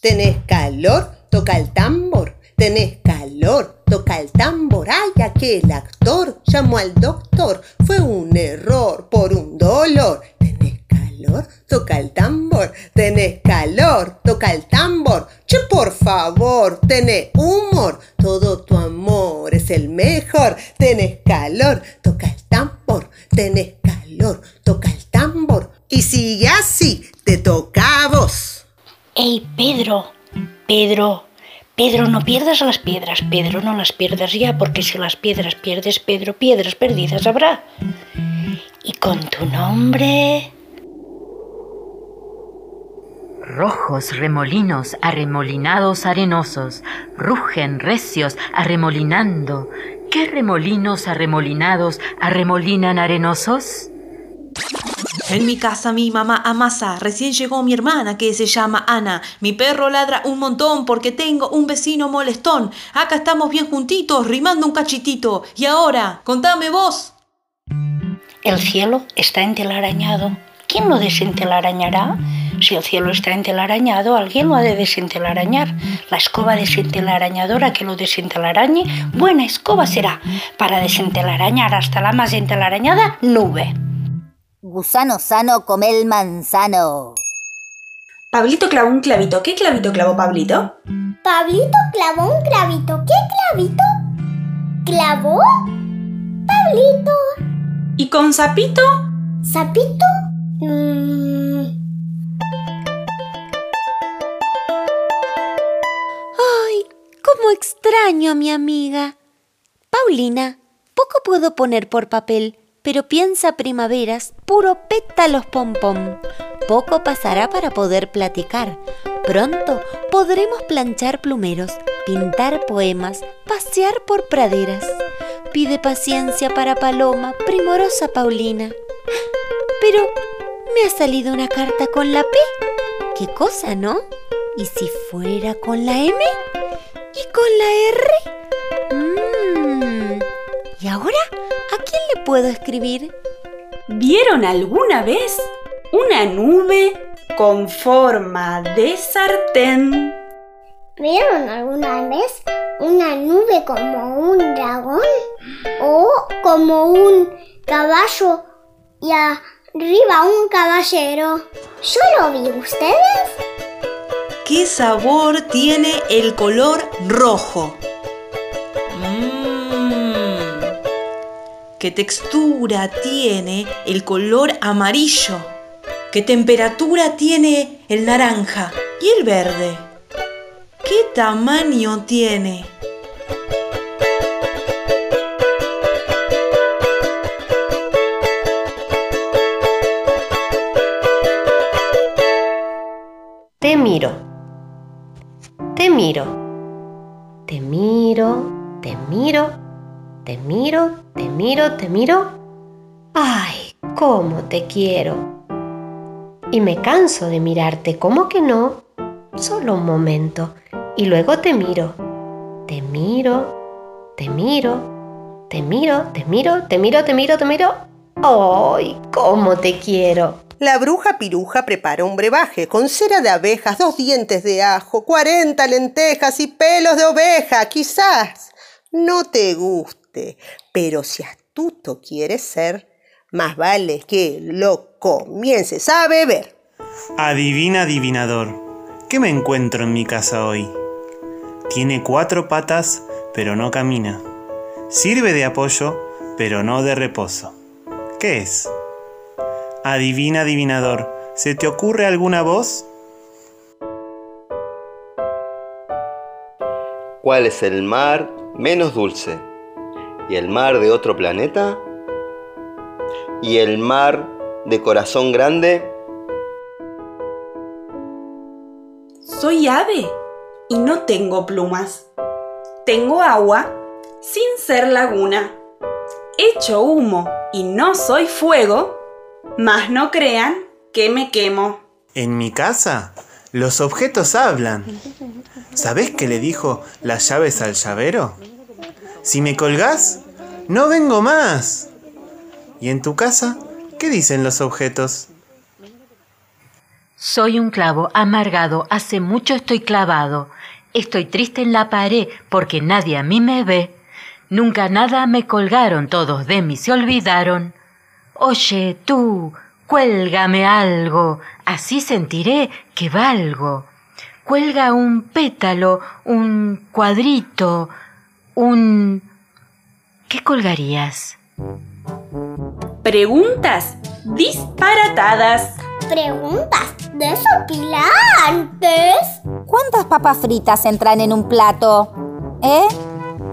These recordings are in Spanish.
¿Tenés calor? Toca el tambor. ¿Tenés calor? Toca el tambor. ¡Ay, aquel actor! Llamó al doctor. Fue un error por un dolor. ¿Tenés calor? Toca el tambor. ¿Tenés calor? Toca el tambor. Che, por favor, tenés humor. Todo tu amor es el mejor. Tenés calor? Toca el tambor. ¿Tenés calor? Toca el tambor. Y sigue así, te toca a vos. ¡Ey, Pedro! Pedro, Pedro, no pierdas las piedras, Pedro, no las pierdas ya, porque si las piedras pierdes, Pedro, piedras perdidas habrá. Y con tu nombre... Rojos remolinos arremolinados arenosos, rugen recios arremolinando. ¿Qué remolinos arremolinados arremolinan arenosos? En mi casa mi mamá amasa. Recién llegó mi hermana que se llama Ana. Mi perro ladra un montón porque tengo un vecino molestón. Acá estamos bien juntitos, rimando un cachitito. Y ahora, contame vos. El cielo está entelarañado. ¿Quién lo desentelarañará? Si el cielo está entelarañado, alguien lo ha de desentelarañar. La escoba desentelarañadora que lo desentelarañe, buena escoba será para desentelarañar hasta la más entelarañada nube. Gusano sano, come el manzano. Pablito clavó un clavito. ¿Qué clavito clavó Pablito? Pablito clavó un clavito. ¿Qué clavito? ¿Clavó? Pablito. ¿Y con sapito? ¿Sapito? Mm. ¡Ay! ¡Cómo extraño a mi amiga! Paulina, poco puedo poner por papel pero piensa primaveras, puro pétalos pompón. Poco pasará para poder platicar. Pronto podremos planchar plumeros, pintar poemas, pasear por praderas. Pide paciencia para Paloma, primorosa Paulina. Pero me ha salido una carta con la P. ¿Qué cosa, no? ¿Y si fuera con la M? ¿Y con la R? Mmm. ¿Y ahora? ¿A quién le puedo escribir? ¿Vieron alguna vez una nube con forma de sartén? ¿Vieron alguna vez una nube como un dragón? ¿O como un caballo y arriba un caballero? ¿Yo lo vi ustedes? ¿Qué sabor tiene el color rojo? ¿Qué textura tiene el color amarillo? ¿Qué temperatura tiene el naranja y el verde? ¿Qué tamaño tiene? Te miro. Te miro. Te miro. Te miro te miro, te miro, te miro. ¡Ay, cómo te quiero! Y me canso de mirarte, ¿cómo que no? Solo un momento. Y luego te miro. Te miro, te miro, te miro, te miro, te miro, te miro, te miro. ¡Ay, cómo te quiero! La bruja piruja prepara un brebaje con cera de abejas, dos dientes de ajo, cuarenta lentejas y pelos de oveja. Quizás no te guste pero si astuto quieres ser, más vale que lo comiences a beber. Adivina, adivinador, ¿qué me encuentro en mi casa hoy? Tiene cuatro patas, pero no camina. Sirve de apoyo, pero no de reposo. ¿Qué es? Adivina, adivinador, ¿se te ocurre alguna voz? ¿Cuál es el mar menos dulce? ¿Y el mar de otro planeta? ¿Y el mar de corazón grande? Soy ave y no tengo plumas. Tengo agua sin ser laguna. Echo humo y no soy fuego, mas no crean que me quemo. En mi casa los objetos hablan. ¿Sabés qué le dijo las llaves al llavero? Si me colgás, no vengo más. ¿Y en tu casa? ¿Qué dicen los objetos? Soy un clavo amargado, hace mucho estoy clavado. Estoy triste en la pared porque nadie a mí me ve. Nunca nada me colgaron, todos de mí se olvidaron. Oye, tú, cuélgame algo, así sentiré que valgo. Cuelga un pétalo, un cuadrito, un... ¿Qué colgarías? Preguntas disparatadas. Preguntas desopilantes. ¿Cuántas papas fritas entran en un plato? ¿Eh?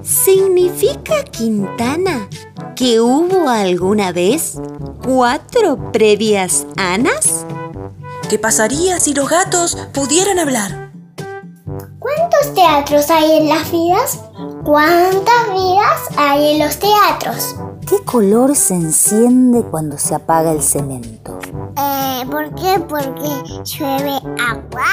¿Significa, Quintana, que hubo alguna vez cuatro previas Anas? ¿Qué pasaría si los gatos pudieran hablar? ¿Cuántos teatros hay en las vidas? ¿Cuántas vidas hay en los teatros? ¿Qué color se enciende cuando se apaga el cemento? Eh, ¿Por qué? Porque llueve agua.